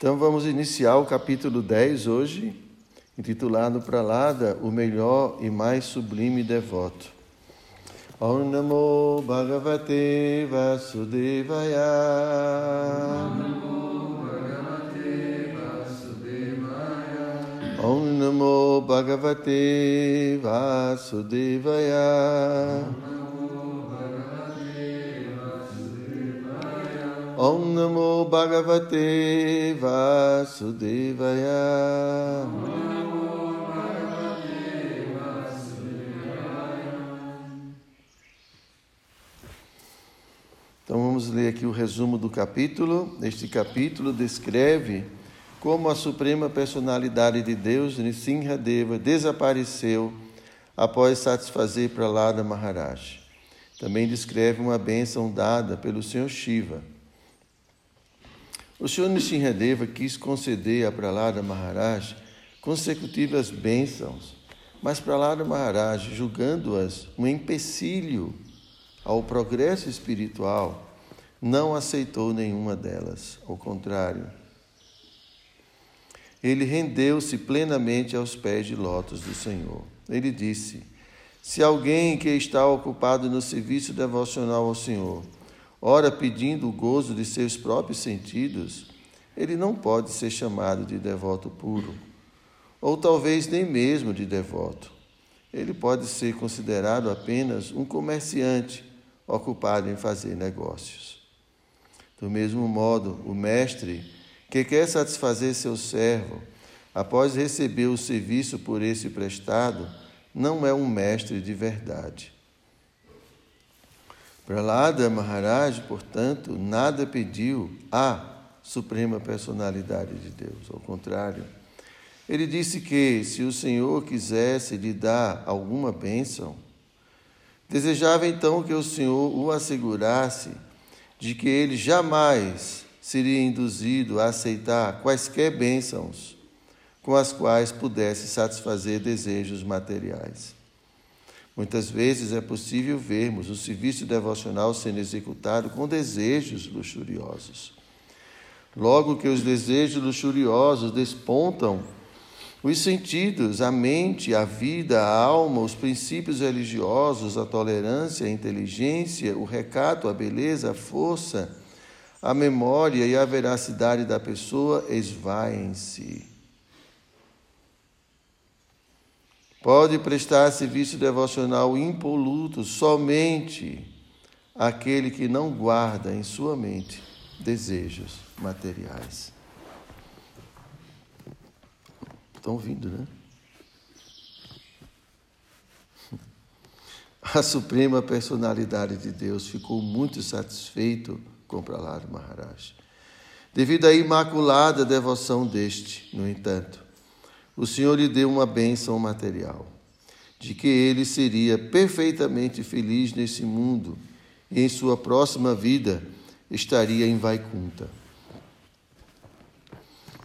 Então vamos iniciar o capítulo 10 hoje, intitulado Pralada, o melhor e mais sublime devoto. Om Namo Bhagavate Vasudevaya. Om Namo Bhagavate Vasudevaya. Om Namo Bhagavate Vasudevaya. Então vamos ler aqui o resumo do capítulo. Este capítulo descreve como a suprema personalidade de Deus, Deva, desapareceu após satisfazer Pralada Maharaj. Também descreve uma bênção dada pelo Senhor Shiva. O Senhor Nishinradeva quis conceder a Pralada Maharaj consecutivas bênçãos, mas Pralada Maharaj, julgando-as um empecilho ao progresso espiritual, não aceitou nenhuma delas, ao contrário. Ele rendeu-se plenamente aos pés de lótus do Senhor. Ele disse: Se alguém que está ocupado no serviço devocional ao Senhor ora pedindo o gozo de seus próprios sentidos, ele não pode ser chamado de devoto puro, ou talvez nem mesmo de devoto. Ele pode ser considerado apenas um comerciante ocupado em fazer negócios. Do mesmo modo, o mestre que quer satisfazer seu servo após receber o serviço por esse prestado, não é um mestre de verdade. Pralada Maharaj, portanto, nada pediu à Suprema Personalidade de Deus. Ao contrário, ele disse que se o Senhor quisesse lhe dar alguma bênção, desejava então que o Senhor o assegurasse de que ele jamais seria induzido a aceitar quaisquer bênçãos com as quais pudesse satisfazer desejos materiais. Muitas vezes é possível vermos o serviço devocional sendo executado com desejos luxuriosos. Logo que os desejos luxuriosos despontam os sentidos, a mente, a vida, a alma, os princípios religiosos, a tolerância, a inteligência, o recato, a beleza, a força, a memória e a veracidade da pessoa esvaem-se. Pode prestar serviço devocional impoluto somente aquele que não guarda em sua mente desejos materiais. Estão ouvindo, né? A suprema personalidade de Deus ficou muito satisfeito com Prahlad Maharaj. Devido à imaculada devoção deste, no entanto, o Senhor lhe deu uma bênção material, de que ele seria perfeitamente feliz nesse mundo e em sua próxima vida estaria em Vaikunta.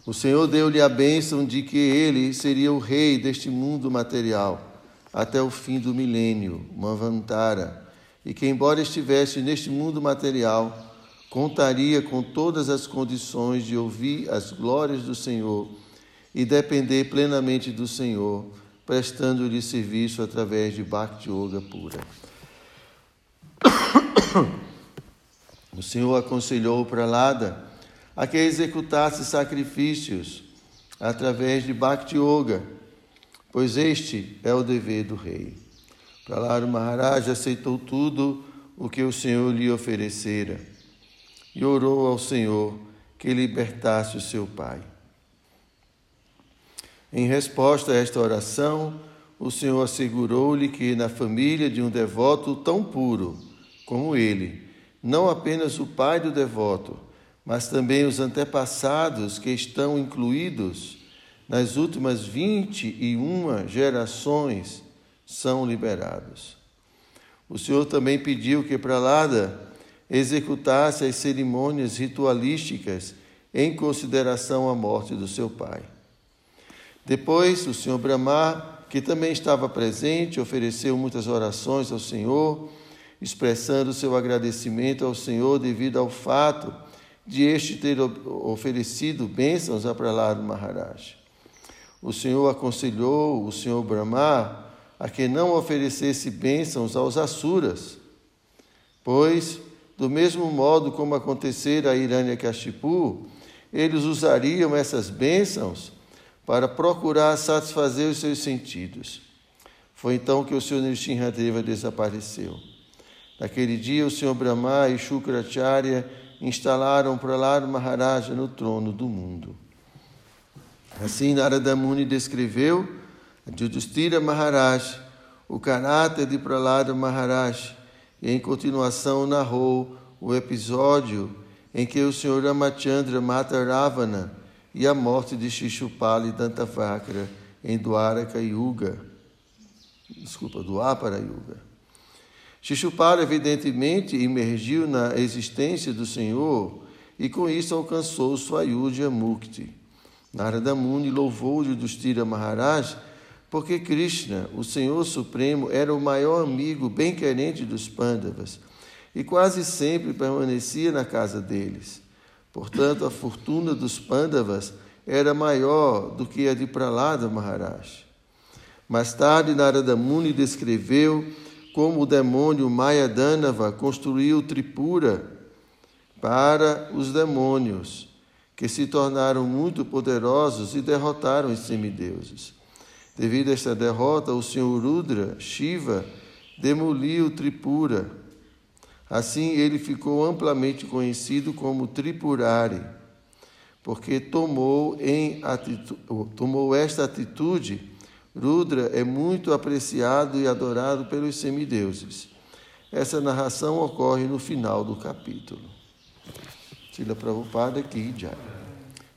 O Senhor deu-lhe a bênção de que ele seria o rei deste mundo material até o fim do milênio, Manvantara, e que, embora estivesse neste mundo material, contaria com todas as condições de ouvir as glórias do Senhor e depender plenamente do Senhor, prestando-lhe serviço através de Bhakti Yoga pura. O Senhor aconselhou Pralada a que executasse sacrifícios através de Bhakti Yoga, pois este é o dever do rei. Pralada Maharaj aceitou tudo o que o Senhor lhe oferecera e orou ao Senhor que libertasse o seu pai. Em resposta a esta oração, o Senhor assegurou-lhe que na família de um devoto tão puro como ele, não apenas o pai do devoto, mas também os antepassados que estão incluídos nas últimas 21 gerações são liberados. O Senhor também pediu que Pralada executasse as cerimônias ritualísticas em consideração à morte do seu pai. Depois, o senhor Brahma, que também estava presente, ofereceu muitas orações ao Senhor, expressando seu agradecimento ao Senhor devido ao fato de este ter oferecido bênçãos a Prahlad Maharaj. O Senhor aconselhou o Senhor Brahma a que não oferecesse bênçãos aos Asuras, pois, do mesmo modo como acontecera a Hiranyakashipu, eles usariam essas bênçãos para procurar satisfazer os seus sentidos. Foi então que o Senhor Nrsimhadeva desapareceu. Naquele dia, o Senhor Brahma e Shukracharya instalaram Prahlad Maharaja no trono do mundo. Assim, Narada Muni descreveu a Judhishthira Maharaj, o caráter de Prahlad Maharaj, e em continuação narrou o episódio em que o Senhor Ramachandra mata Ravana e a morte de Shishupali Dantavakra em Dwaraka Yuga. Desculpa, Dwapara Yuga. Shishupala, evidentemente, emergiu na existência do Senhor e com isso alcançou Swayudya Mukti. Narada Muni louvou Yudhishthira Maharaj porque Krishna, o Senhor Supremo, era o maior amigo bem-querente dos Pandavas e quase sempre permanecia na casa deles. Portanto, a fortuna dos Pandavas era maior do que a de Pralada Maharaj. Mais tarde, Narada Muni descreveu como o demônio Mayadanava construiu Tripura para os demônios, que se tornaram muito poderosos e derrotaram os semideuses. Devido a esta derrota, o senhor Rudra, Shiva, demoliu Tripura. Assim, ele ficou amplamente conhecido como Tripurari, porque tomou, tomou esta atitude Rudra é muito apreciado e adorado pelos semideuses. Essa narração ocorre no final do capítulo. Sila Prabhupada aqui já.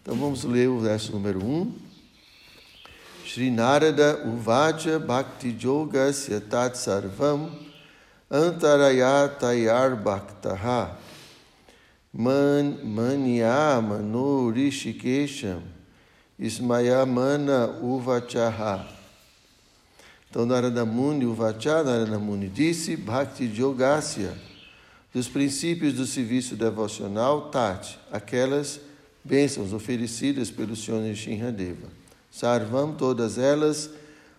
Então vamos ler o verso número 1. Sri Narada Uvacha Bhakti Yogasya Tat Sarvam Antarayatayar Bhaktaha. Man, Manya Rishikesham. Ismayamana Uvachaha. Então, Narada Muni, o Vachá Narada Muni disse, Bhakti Yogasya, dos princípios do serviço devocional, Tati, aquelas bênçãos oferecidas pelo Senhor Nishinradeva. Sarvam, todas elas,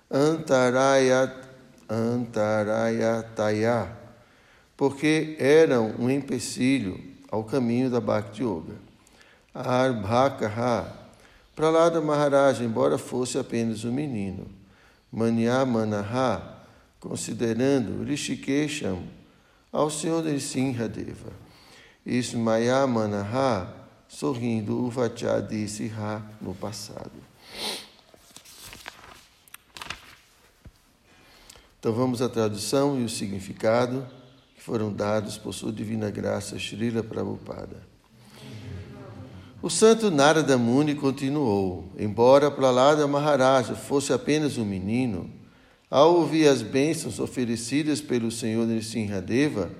Antarayat, Antarayataya, porque eram um empecilho ao caminho da Bhakti Yoga. Arbhakaha, Pralada Maharaj, embora fosse apenas um menino, Manyamanaha, considerando Rishikesham ao Senhor de Sinhadeva. Ismayamanaha, sorrindo, Uvacha disse Ha no passado. Então vamos à tradução e o significado que foram dados por sua divina graça, Srila Prabhupada. O santo Narada Muni continuou: Embora Prahlada Maharaja fosse apenas um menino, ao ouvir as bênçãos oferecidas pelo Senhor Nrsimhadeva,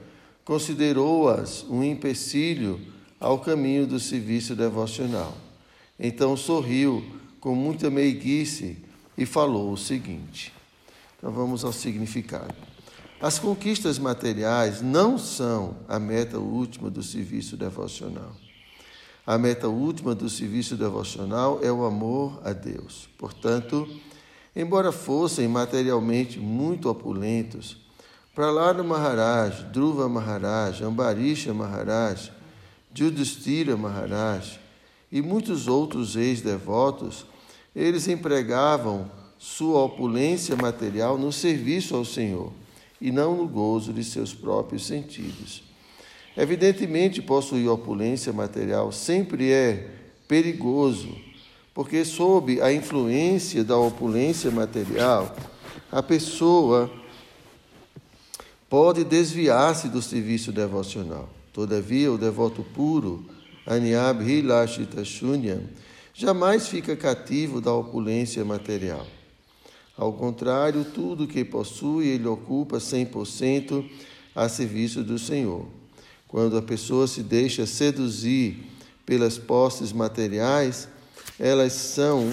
considerou-as um empecilho ao caminho do serviço devocional. Então sorriu com muita meiguice e falou o seguinte. Então vamos ao significado. As conquistas materiais não são a meta última do serviço devocional. A meta última do serviço devocional é o amor a Deus. Portanto, embora fossem materialmente muito opulentos, Prahlada Maharaj, Dhruva Maharaj, Ambarisha Maharaj, Judhishthira Maharaj e muitos outros ex-devotos, eles empregavam sua opulência material no serviço ao Senhor e não no gozo de seus próprios sentidos. Evidentemente, possuir opulência material sempre é perigoso, porque, sob a influência da opulência material, a pessoa pode desviar-se do serviço devocional. Todavia, o devoto puro, Anyab Hilashita Shunyam, jamais fica cativo da opulência material. Ao contrário, tudo que possui, ele ocupa 100% a serviço do Senhor. Quando a pessoa se deixa seduzir pelas posses materiais, elas são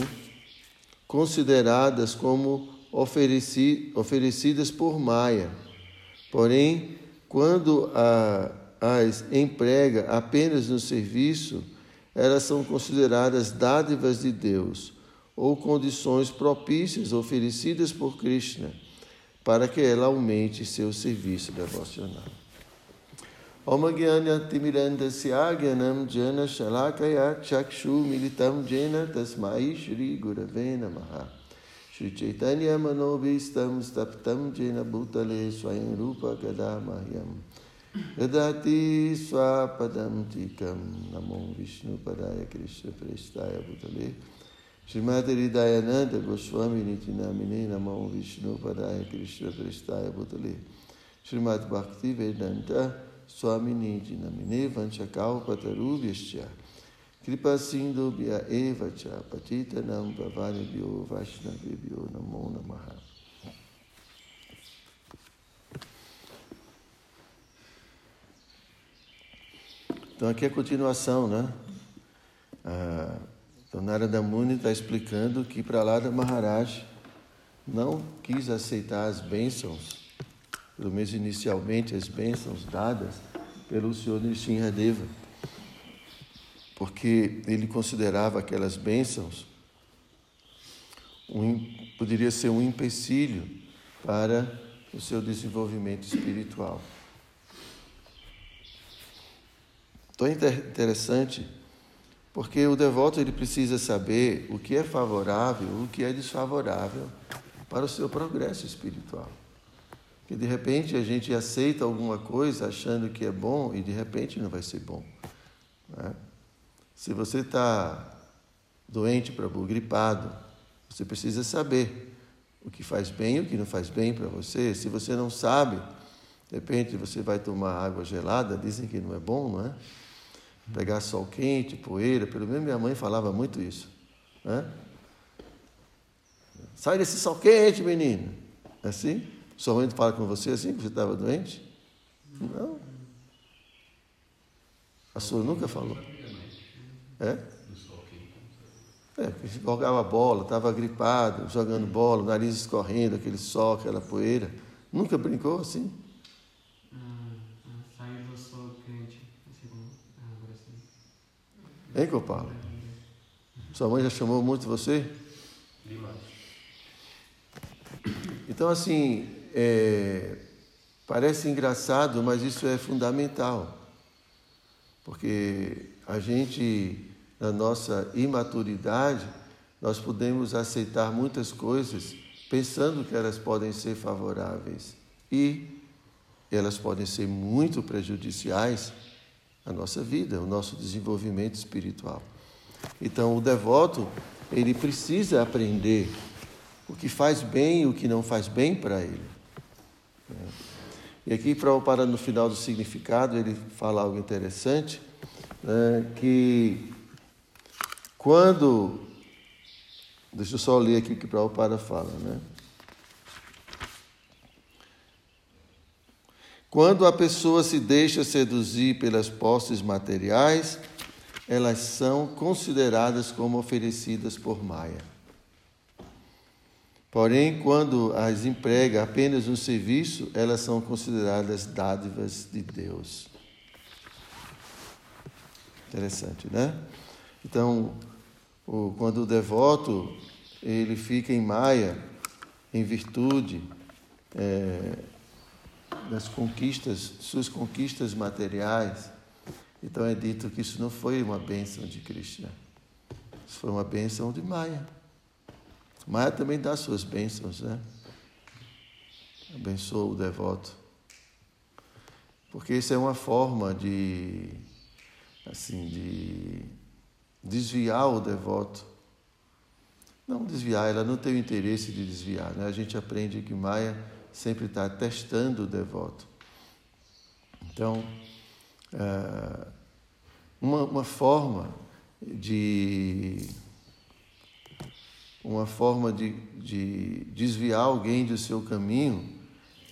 consideradas como ofereci, oferecidas por Maia. Porém, quando a as emprega apenas no serviço, elas são consideradas dádivas de Deus ou condições propícias oferecidas por Krishna para que ela aumente seu serviço devocional. Om Gyanya Timirandasya Gyanam Jana Shalakaya Chakshu Militam Jena Tasmai Shri Gurave Namaha. Shri Chaitanya Manobhistam Staptam Jena Bhutale Swayam Rupa Gadamahyam. Yadati Swapadam Tikam. Namo Vishnu Padaya Krishna Prestaya Bhutale Srimati Dayananda Goswami Nitinamine Namo Vishnu Padaya Krishna Prestaya Bhutale. Srimati Bhakti Vedanta Swamini Dinamine Vanchakal Patarubhyascha Kripa Sindhu Bhya Eva Cha Patita Nam Pavani Bhyo Vaishnavi Bhyo Namo Namaha. Então aqui é a continuação, né? Ah, então Narada Muni está explicando que para lá da Maharaj não quis aceitar as bênçãos, pelo menos inicialmente as bênçãos dadas pelo Senhor Nishinradeva, porque ele considerava aquelas bênçãos um, poderia ser um empecilho para o seu desenvolvimento espiritual. Então é interessante porque o devoto ele precisa saber o que é favorável, o que é desfavorável para o seu progresso espiritual. Que de repente a gente aceita alguma coisa achando que é bom e de repente não vai ser bom. Né? Se você está doente, para gripado, você precisa saber o que faz bem e o que não faz bem para você. Se você não sabe, de repente você vai tomar água gelada, dizem que não é bom, não é? Pegar sol quente, poeira, pelo menos minha mãe falava muito isso. Né? Sai desse sol quente, menino. É assim? Sua mãe fala com você assim, que você estava doente? Não. A sua nunca falou? É? É, porque jogava bola, estava gripado, jogando bola, nariz escorrendo, aquele sol, aquela poeira. Nunca brincou assim? Hein, Copala? Sua mãe já chamou muito você? Demais. Então, assim, é, parece engraçado, mas isso é fundamental. Porque a gente, na nossa imaturidade, nós podemos aceitar muitas coisas pensando que elas podem ser favoráveis e elas podem ser muito prejudiciais a nossa vida, o nosso desenvolvimento espiritual. Então, o devoto, ele precisa aprender o que faz bem e o que não faz bem para ele. E aqui, para no final do significado, ele fala algo interessante, né, que quando. Deixa eu só ler aqui o que Prabhupada fala, né? Quando a pessoa se deixa seduzir pelas posses materiais, elas são consideradas como oferecidas por Maia. Porém, quando as emprega apenas no serviço, elas são consideradas dádivas de Deus. Interessante, né? Então, quando o devoto ele fica em Maia, em virtude é, das conquistas, suas conquistas materiais. Então é dito que isso não foi uma bênção de Krishna, isso foi uma bênção de Maya. Maya também dá suas bênçãos, né? Abençoa o devoto. Porque isso é uma forma de, assim, de desviar o devoto. Não desviar, ela não tem o interesse de desviar, né? A gente aprende que Maya sempre está testando o devoto. Então, é, uma, uma forma de uma forma de, de desviar alguém do seu caminho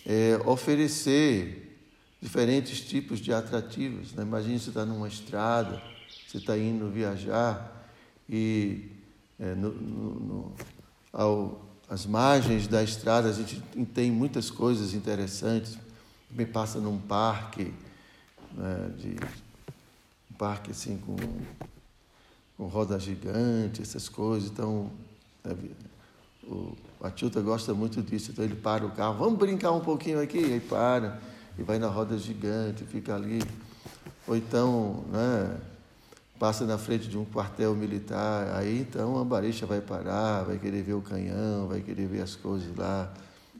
é oferecer diferentes tipos de atrativos. Né? Imagine você está numa estrada, você está indo viajar e é, no, no, no, ao as margens da estrada a gente tem muitas coisas interessantes. Também passa num parque né, de um parque assim com, com roda gigante, essas coisas. Então, né, o, a Tilta gosta muito disso. Então ele para o carro, vamos brincar um pouquinho aqui, aí para e vai na roda gigante, fica ali. Ou então, né, passa na frente de um quartel militar, aí então a baricha vai parar, vai querer ver o canhão, vai querer ver as coisas lá,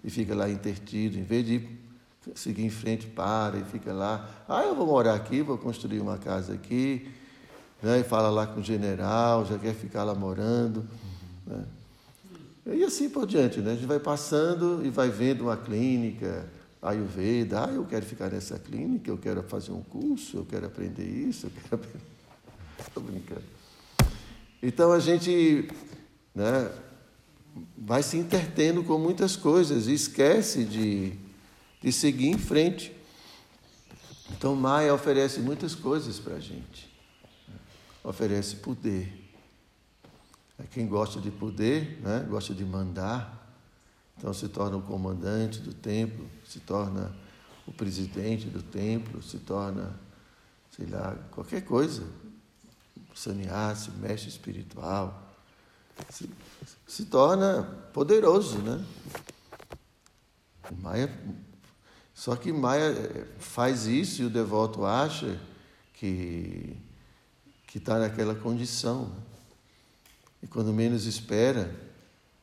e fica lá intertido, em vez de seguir em frente, para e fica lá. Ah, eu vou morar aqui, vou construir uma casa aqui, né, e fala lá com o general, já quer ficar lá morando. Né. E assim por diante, né? A gente vai passando e vai vendo uma clínica, Ayurveda, ah, eu quero ficar nessa clínica, eu quero fazer um curso, eu quero aprender isso, eu quero aprender. Estou brincando. Então a gente né, vai se intertendo com muitas coisas e esquece de, de seguir em frente. Então Maia oferece muitas coisas para a gente. Oferece poder. É quem gosta de poder, né, gosta de mandar, então se torna o comandante do templo, se torna o presidente do templo, se torna, sei lá, qualquer coisa, sannyasi, mestre espiritual, se, se torna poderoso, né? Maia, só que Maia eh, faz isso e o devoto acha que que está naquela condição. Né? E quando menos espera,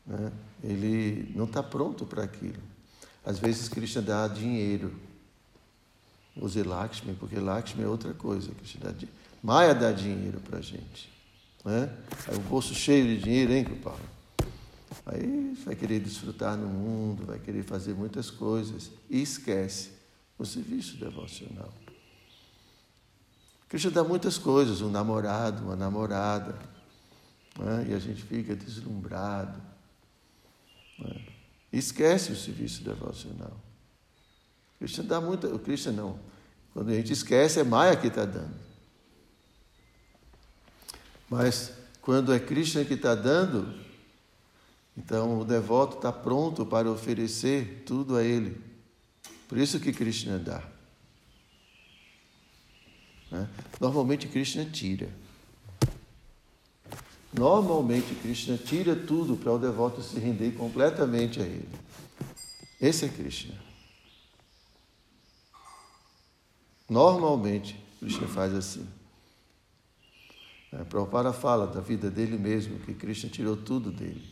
né, ele não está pronto para aquilo. Às vezes Krishna dá dinheiro. Use Lakshmi, porque Lakshmi é outra coisa. Krishna dá dinheiro. Maia dá dinheiro para a gente. Né? Aí o bolso cheio de dinheiro, hein, Paulo? Aí vai querer desfrutar no mundo, vai querer fazer muitas coisas e esquece o serviço devocional. Cristo dá muitas coisas, um namorado, uma namorada, né? e a gente fica deslumbrado. Né? Esquece o serviço devocional. Cristo dá muita. O Cristo não. Quando a gente esquece, é Maia que está dando. Mas quando é Krishna que está dando, então o devoto está pronto para oferecer tudo a ele. Por isso que Krishna dá. Né? Normalmente Krishna tira. Normalmente Krishna tira tudo para o devoto se render completamente a ele. Esse é Krishna. Normalmente Krishna faz assim. É, Prabhupada fala da vida dele mesmo, que Krishna tirou tudo dele.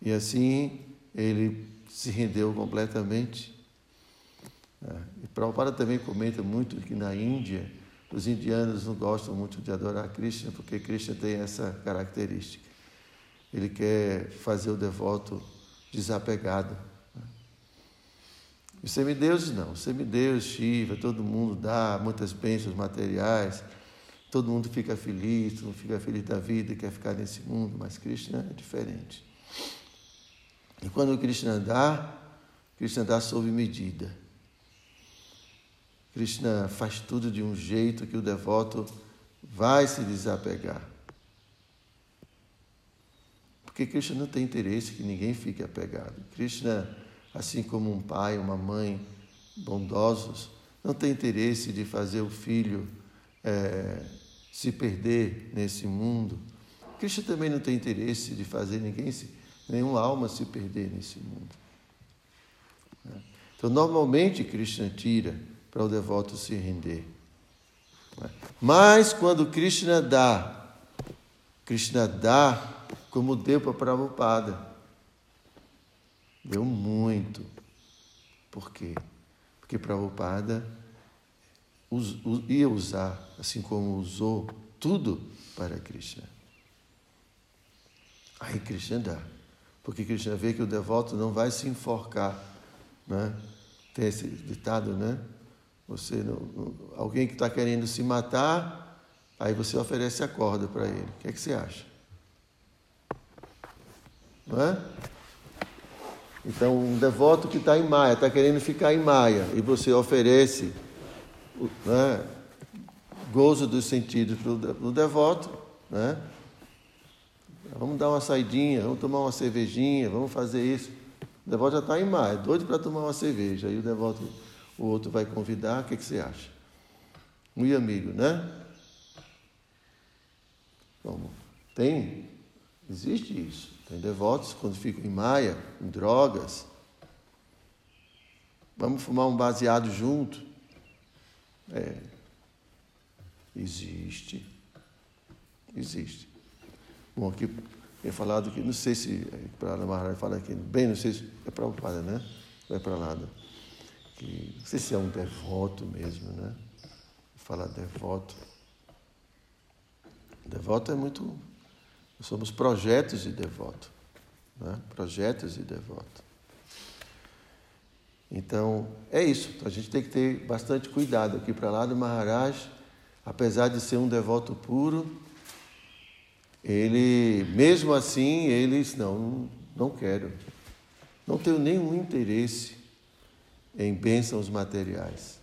E assim ele se rendeu completamente. É, e Prabhupada também comenta muito que na Índia os indianos não gostam muito de adorar Krishna, porque Krishna tem essa característica. Ele quer fazer o devoto desapegado. Os semideuses não. Os semideuses, Shiva, todo mundo dá muitas bênçãos materiais Todo mundo fica feliz, todo mundo fica feliz da vida quer ficar nesse mundo, mas Krishna é diferente. E quando Krishna dá, Krishna dá sob medida. Krishna faz tudo de um jeito que o devoto vai se desapegar. Porque Krishna não tem interesse que ninguém fique apegado. Krishna, assim como um pai, uma mãe bondosos, não tem interesse de fazer o filho é, se perder nesse mundo. Cristo também não tem interesse de fazer ninguém, se, nenhuma alma se perder nesse mundo. Né? Então, normalmente, Krishna tira para o devoto se render. Né? Mas, quando Krishna dá, Krishna dá como deu para Prabhupada. Deu muito. Por quê? Porque Prabhupada ia usar, assim como usou tudo para Krishna. Aí Krishna dá. Porque Krishna vê que o devoto não vai se enforcar. Né? Tem esse ditado, né? Você não, alguém que está querendo se matar, aí você oferece a corda para ele. O que é que você acha? Não é? Então, um devoto que está em Maia, está querendo ficar em Maia, e você oferece né, gozo dos sentidos para o devoto, né? Vamos dar uma saidinha, vamos tomar uma cervejinha, vamos fazer isso. O devoto já está em mar, é doido para tomar uma cerveja. Aí o devoto o outro vai convidar, o que, que você acha? Muito amigo, né? Como? Tem, existe isso. Tem devotos quando ficam em maia, em drogas. Vamos fumar um baseado junto. É. Existe. Existe. Bom, aqui é falado que, não sei se para a Maharaj fala aqui, bem, não sei se é para o padre, né? Não é para lá. Que, não sei se é um devoto mesmo, né? Falar devoto. Devoto é muito. Somos projetos de devoto. Né? Projetos de devoto. Então, é isso. A gente tem que ter bastante cuidado aqui para lá do Maharaj, apesar de ser um devoto puro, ele, mesmo assim, ele disse, não, não quero. Não tenho nenhum interesse em bênçãos materiais.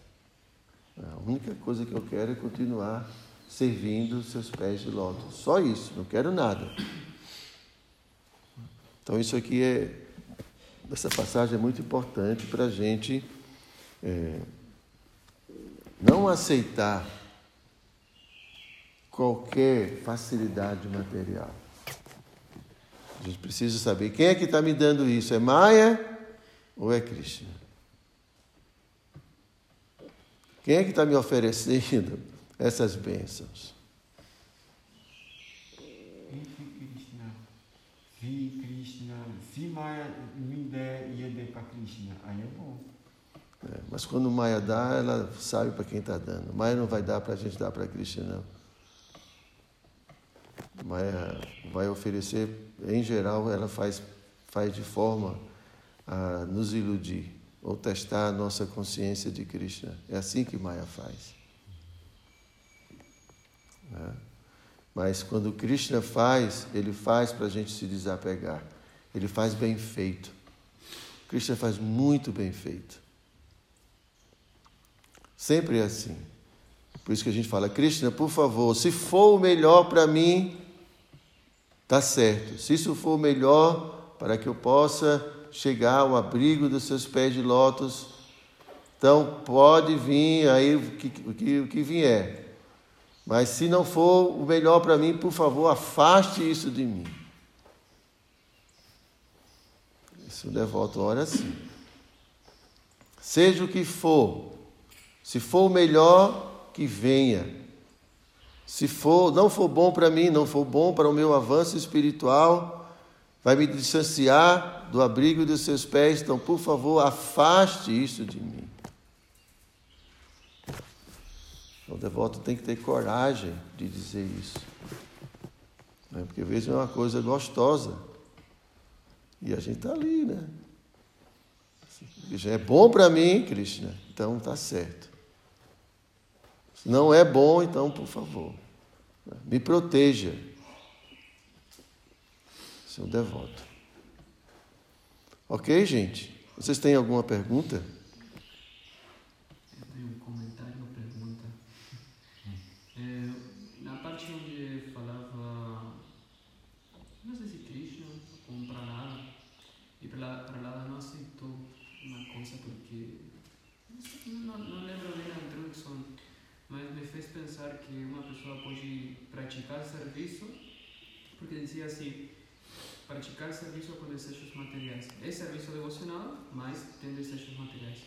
A única coisa que eu quero é continuar servindo seus pés de lótus. Só isso, não quero nada. Então, isso aqui é. Essa passagem é muito importante para a gente é, não aceitar qualquer facilidade material. A gente precisa saber quem é que está me dando isso: é Maia ou é Krishna? Quem é que está me oferecendo essas bênçãos. Se Krishna, se Maya me der e der para Krishna, aí é bom. É, mas quando Maya dá, ela sabe para quem está dando. Maya não vai dar para a gente dar para Krishna, não. Maya vai oferecer, em geral, ela faz, faz de forma a nos iludir ou testar a nossa consciência de Krishna. É assim que Maya faz. Né? Mas quando Krishna faz, ele faz para a gente se desapegar. Ele faz bem feito. Krishna faz muito bem feito. Sempre é assim. Por isso que a gente fala, Krishna, por favor, se for o melhor para mim, tá certo. Se isso for o melhor para que eu possa chegar ao abrigo dos seus pés de lótus, então pode vir aí o que, o que, o que vier. Mas se não for o melhor para mim, por favor, afaste isso de mim. Se o devoto ora assim. Seja o que for, se for o melhor, que venha. Se for, não for bom para mim, não for bom para o meu avanço espiritual, vai me distanciar do abrigo dos seus pés, então, por favor, afaste isso de mim. O devoto tem que ter coragem de dizer isso. Né? Porque às vezes é uma coisa gostosa. E a gente está ali, né? É bom para mim, Krishna, então está certo. Se não é bom, então, por favor, né? me proteja. Seu devoto. Ok, gente? Vocês têm alguma pergunta? Praticar serviço, porque dizia assim, praticar serviço com desejos materiais. É serviço devocional, mas tem desejos materiais.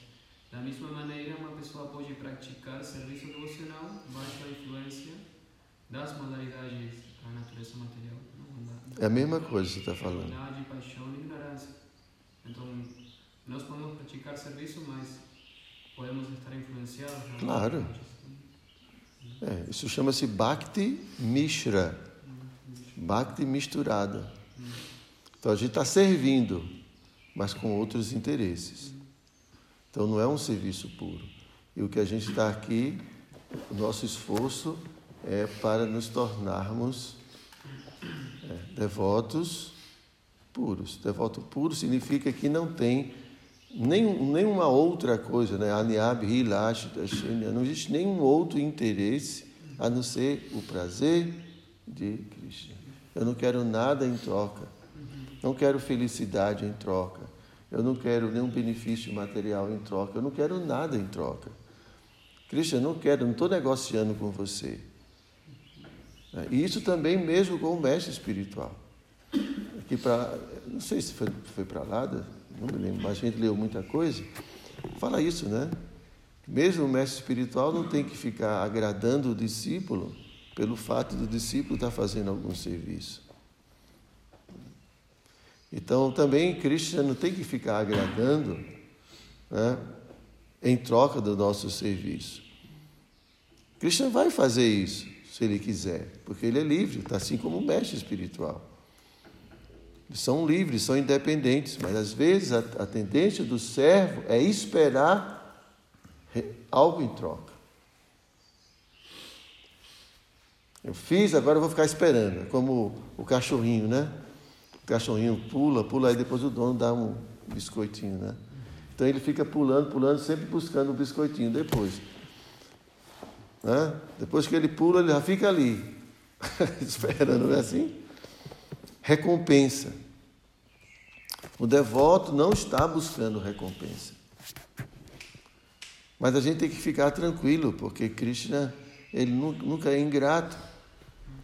Da mesma maneira, uma pessoa pode praticar serviço devocional baixo a influência das modalidades da natureza material. É a mesma coisa que você está falando. paixão e ignorância. Então, nós podemos praticar serviço, mas podemos estar influenciados. Claro. É, isso chama-se Bhakti Mishra. Bhakti misturada. Então a gente está servindo, mas com outros interesses. Então não é um serviço puro. E o que a gente está aqui, o nosso esforço é para nos tornarmos é, devotos puros. Devoto puro significa que não tem nenhum, nenhuma outra coisa, né? Aniab, Hilash, não existe nenhum outro interesse a não ser o prazer de Krishna. Eu não quero nada em troca. Não quero felicidade em troca. eu não quero nenhum benefício material em troca, eu não quero nada em troca. Eu não quero, não estou negociando com você. E isso também mesmo com o mestre espiritual. Aqui para, não sei se foi, foi para lá, não me lembro, mas a gente leu muita coisa. Fala isso, né? Mesmo o mestre espiritual não tem que ficar agradando o discípulo pelo fato do discípulo estar fazendo algum serviço. Então também Cristo não tem que ficar agradando né, em troca do nosso serviço. Cristo vai fazer isso, se ele quiser, porque ele é livre, tá assim como o mestre espiritual. São livres, são independentes, mas às vezes a, a tendência do servo é esperar algo em troca. Eu fiz, agora eu vou ficar esperando. É como o cachorrinho, né? O cachorrinho pula, pula, aí depois o dono dá um biscoitinho, né? Então ele fica pulando, pulando, sempre buscando o biscoitinho depois. Né? Depois que ele pula, ele já fica ali, esperando, não é assim? Recompensa. O devoto não está buscando recompensa. Mas a gente tem que ficar tranquilo, porque Krishna, ele nunca é ingrato.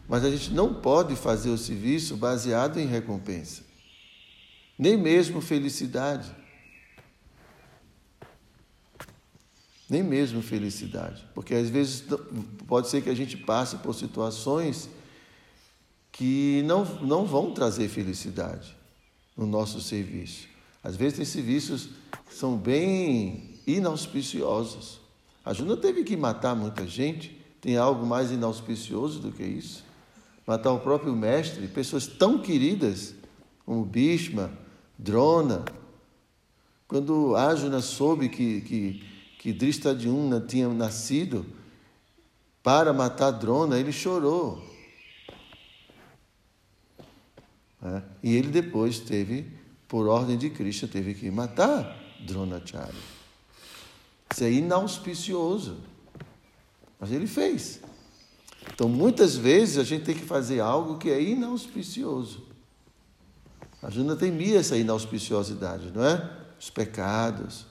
Mas a gente não pode fazer o serviço baseado em recompensa, nem mesmo felicidade. Nem mesmo felicidade. Porque às vezes pode ser que a gente passe por situações que não, não vão trazer felicidade no nosso serviço. Às vezes tem serviços que são bem inauspiciosos. A Juna teve que matar muita gente. Tem algo mais inauspicioso do que isso? Matar o próprio mestre, pessoas tão queridas como Bhishma, Drona. Quando Arjuna soube que, que, que Drishtadyumna tinha nascido para matar Drona, ele chorou. É. E ele depois teve, por ordem de Krishna, teve que matar Dronacharya. Isso é inauspicioso. Mas ele fez. Então, muitas vezes a gente tem que fazer algo que é inauspicioso. A Juna temia essa inauspiciosidade, não é? Os pecados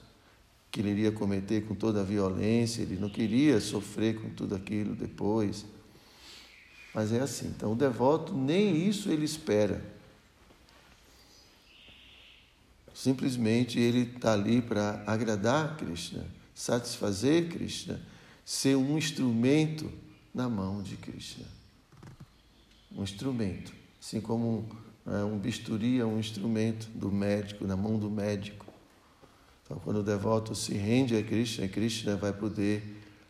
que ele iria cometer com toda a violência, ele não queria sofrer com tudo aquilo depois. Mas é assim. Então, o devoto nem isso ele espera. Simplesmente ele está ali para agradar Krishna satisfazer Krishna, ser um instrumento na mão de Krishna. Um instrumento, assim como um, é, um bisturi é um instrumento do médico, na mão do médico. Então, quando o devoto se rende a Krishna, Krishna vai poder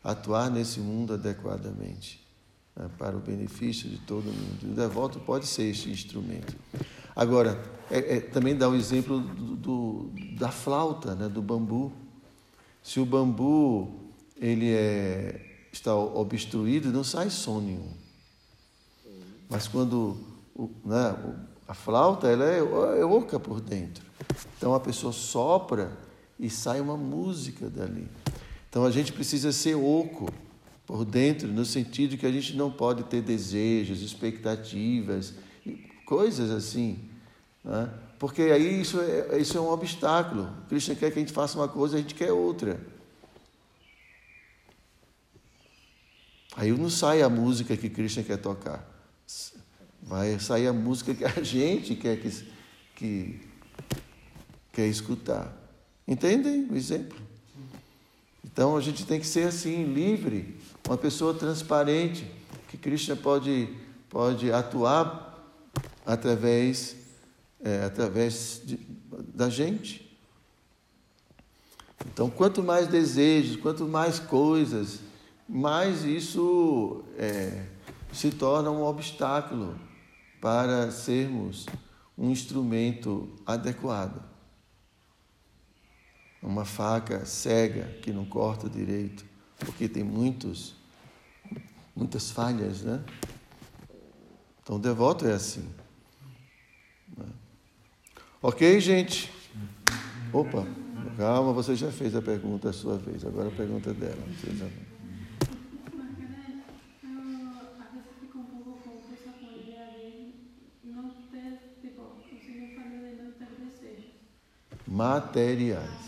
atuar nesse mundo adequadamente, né, para o benefício de todo mundo. E o devoto pode ser este instrumento. Agora, é, é, também dá o exemplo do, do, da flauta, né, do bambu. Se o bambu ele é, está obstruído, não sai som nenhum. Mas quando o, né, a flauta ela é, é oca por dentro. Então a pessoa sopra e sai uma música dali. Então a gente precisa ser oco por dentro, no sentido que a gente não pode ter desejos, expectativas, coisas assim. Né? Porque aí isso é, isso é um obstáculo. O Krishna quer que a gente faça uma coisa, a gente quer outra. Aí não sai a música que Krishna quer tocar. Vai sair a música que a gente quer, que, que quer escutar. Entendem o exemplo? Então a gente tem que ser assim, livre, uma pessoa transparente, que Krishna pode, pode atuar através é, através de, da gente. Então, quanto mais desejos, quanto mais coisas, mais isso é, se torna um obstáculo para sermos um instrumento adequado. Uma faca cega que não corta direito, porque tem muitos, muitas falhas, né? Então, o devoto é assim. Ok, gente? Opa, calma, você já fez a pergunta a sua vez, agora a pergunta dela. materiais.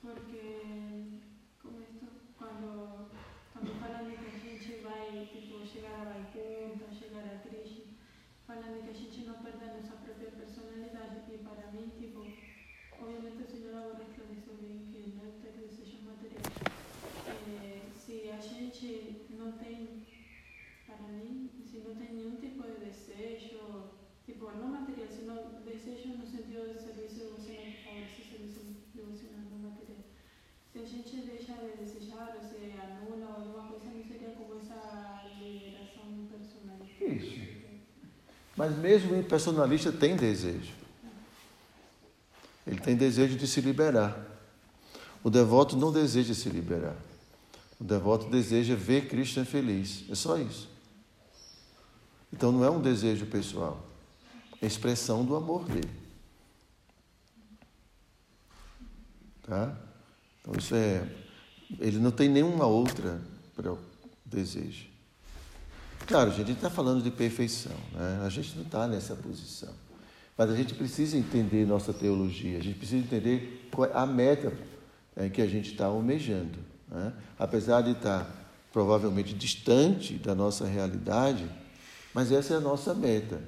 Porque como esto, cuando, cuando falan de que a gente vai tipo, chegar a Vaikuntha, chegar a Krishna, falan de que a gente não perde a nossa própria personalidade. E para mim, tipo, obviamente o Senhor agora esclareceu bem que não é ter desejos materiais. Eh, se a gente não tem, para mim, se não tem nenhum tipo de desejo, tipo, não material, sino desejo no sentido de serviço devocional que favorece o serviço devocional no material. Se a gente deixa de desejar ou se anula ou alguma coisa, não seria como essa liberação personal. Isso. Impersonalista tem desejo. Ele tem desejo de se liberar. O devoto não deseja se liberar. O devoto deseja ver Krishna feliz. É só isso. Então não é um desejo pessoal. É expressão do amor dele. Tá? Então isso é. Ele não tem nenhuma outra desejo. Claro, gente, a gente está falando de perfeição, né? a gente não está nessa posição. Mas a gente precisa entender nossa teologia, a gente precisa entender qual é a meta é, que a gente está almejando. Né? Apesar de estar provavelmente distante da nossa realidade, mas essa é a nossa meta.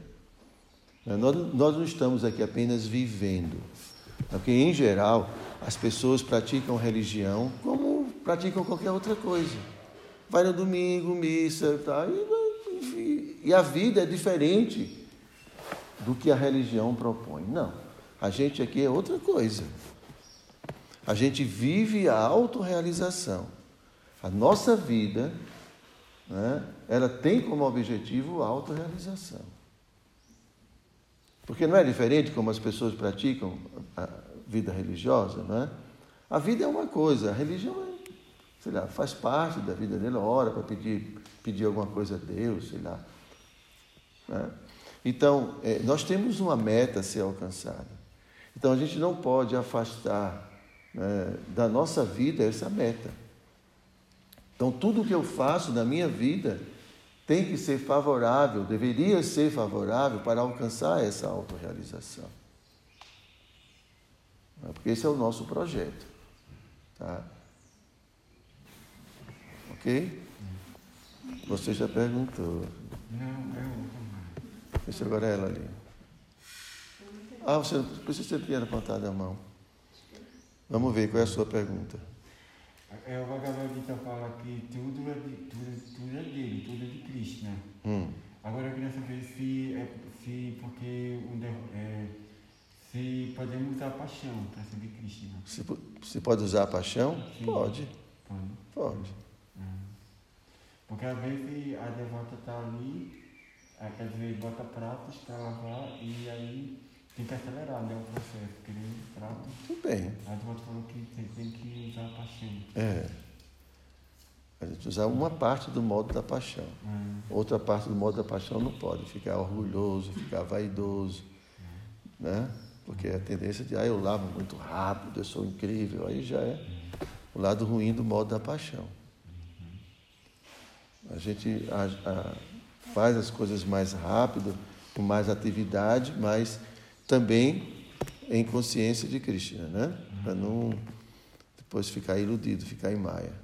Né? Nós, nós não estamos aqui apenas vivendo, porque, em geral, as pessoas praticam religião como praticam qualquer outra coisa. Vai no domingo, missa, tá, e, e, e a vida é diferente do que a religião propõe. Não. A gente aqui é outra coisa. A gente vive a autorrealização. A nossa vida, né, ela tem como objetivo a autorrealização. Porque não é diferente como as pessoas praticam a vida religiosa, não é? A vida é uma coisa, a religião é, sei lá, faz parte da vida dele, ora para pedir, pedir alguma coisa a Deus, sei lá. Né? Então, é, nós temos uma meta a ser alcançada. Então, a gente não pode afastar né, da nossa vida essa meta. Então, tudo que eu faço na minha vida tem que ser favorável, deveria ser favorável para alcançar essa autorrealização. Porque esse é o nosso projeto. Tá? Ok? Você já perguntou. Não, eu Esse agora é ela ali. Ah, você, isso você tinha levantado a mão. Vamos ver qual é a sua pergunta. É, o Bhagavad Gita fala que tudo é, de, tudo, tudo é dele, tudo é de Krishna. Hum. Agora eu queria saber se, é, se porque é, se podemos usar a paixão para servir Krishna. Se, po- se pode usar a paixão? Sim. Pode, Pode. pode. Ah. Porque às vezes a devota está ali, aí, quer dizer, bota pratos para lavar e aí tem que acelerar né, o processo, porque prato. Tudo bem. A devota falou que tem, tem que usar a paixão. É. A gente usar uma parte do modo da paixão. Ah. Outra parte do modo da paixão não pode ficar orgulhoso, ficar vaidoso, né? Porque a tendência de, ah, eu lavo muito rápido, eu sou incrível, aí já é o lado ruim do modo da paixão. A gente a- a- faz as coisas mais rápido, com mais atividade, mas também em consciência de Krishna, né? Para não depois ficar iludido, ficar em maia.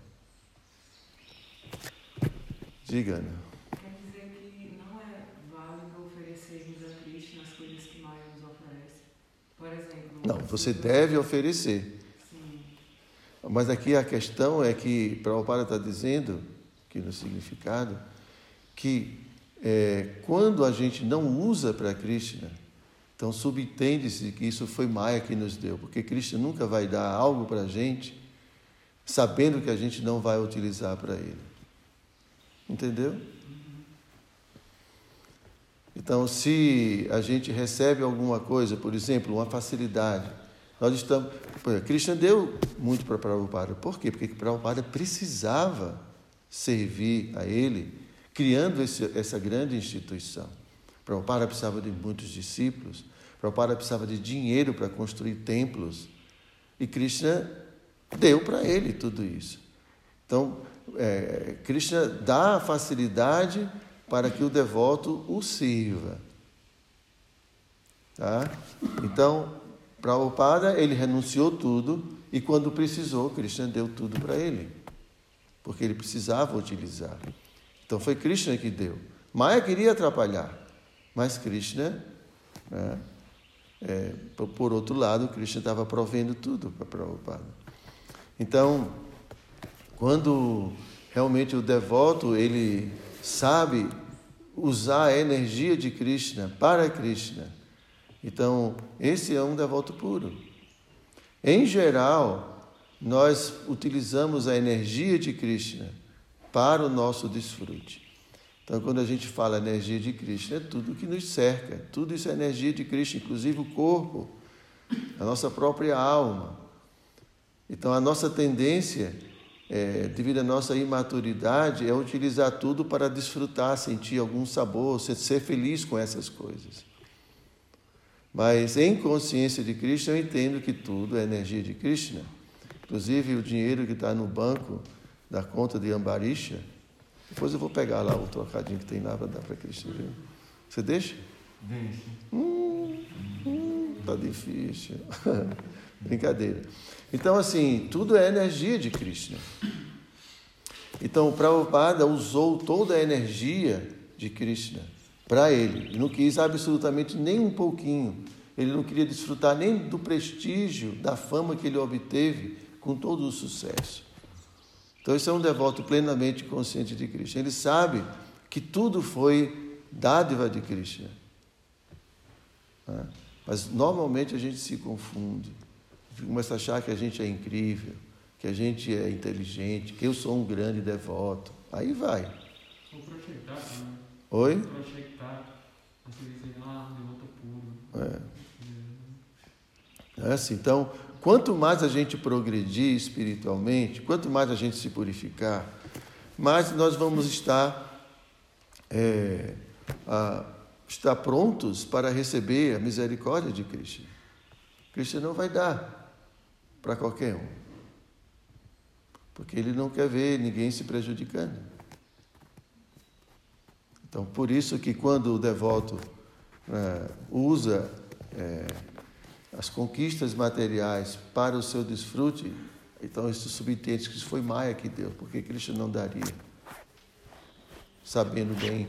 Diga, Ana. Quer dizer que não é válido oferecermos a Krishna as coisas que Maya nos oferece. Por exemplo, Não, você deve oferecer. Sim. Mas aqui a questão é que Prabhupada está dizendo, que no significado, que é, quando a gente não usa para Krishna, então subentende-se que isso foi Maya que nos deu, porque Krishna nunca vai dar algo para a gente sabendo que a gente não vai utilizar para ele. Entendeu? Então, se a gente recebe alguma coisa, por exemplo, uma facilidade, nós estamos. Krishna deu muito para Prabhupada. Por quê? Porque Prabhupada precisava servir a ele, criando esse, essa grande instituição. Prabhupada precisava de muitos discípulos, Prabhupada precisava de dinheiro para construir templos, e Krishna deu para ele tudo isso. Então, é, Krishna dá a facilidade para que o devoto o sirva. Tá? Então, Prabhupada, ele renunciou tudo e quando precisou, Krishna deu tudo para ele, porque ele precisava utilizar. Então foi Krishna que deu. Maya queria atrapalhar, mas Krishna, né, é, por outro lado, Krishna estava provendo tudo para Prabhupada. Então, quando realmente o devoto ele sabe usar a energia de Krishna para Krishna, então esse é um devoto puro. Em geral, nós utilizamos a energia de Krishna para o nosso desfrute. Então, quando a gente fala energia de Krishna, é tudo que nos cerca, tudo isso é energia de Krishna, inclusive o corpo, a nossa própria alma. Então, a nossa tendência, é, devido à nossa imaturidade, é utilizar tudo para desfrutar, sentir algum sabor, ser feliz com essas coisas. Mas em consciência de Krishna, eu entendo que tudo é energia de Krishna. Inclusive, o dinheiro que está no banco da conta de Ambarisha, depois eu vou pegar lá o trocadinho que tem lá para dar para Krishna, viu? Você deixa? Deixa. Hum, hum, tá difícil. Brincadeira. Então, assim, tudo é energia de Krishna. Então, o Prabhupada usou toda a energia de Krishna para ele. E não quis absolutamente nem um pouquinho. Ele não queria desfrutar nem do prestígio, da fama que ele obteve com todo o sucesso. Então, esse é um devoto plenamente consciente de Krishna. Ele sabe que tudo foi dádiva de Krishna. Né? Mas normalmente a gente se confunde, começa a achar que a gente é incrível, que a gente é inteligente, que eu sou um grande devoto. Aí vai. Ou projetar, né? Oi? Projetar. Você dizer, ah, devoto puro. É. É assim, então, Quanto mais a gente progredir espiritualmente, quanto mais a gente se purificar, mais nós vamos estar, é, a, estar prontos para receber a misericórdia de Cristo. Cristo não vai dar para qualquer um, porque Ele não quer ver ninguém se prejudicando. Então, por isso que quando o devoto é, usa é, as conquistas materiais para o seu desfrute, então isso subentende que isso foi Maia que deu, porque Cristo não daria, sabendo bem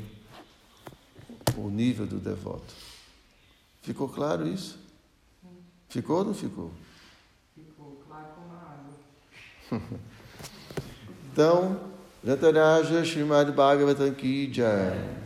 o nível do devoto. Ficou claro isso? Ficou ou não ficou? Ficou claro como a água. então, Jataraja Srimad Bhagavatam Ki Jai.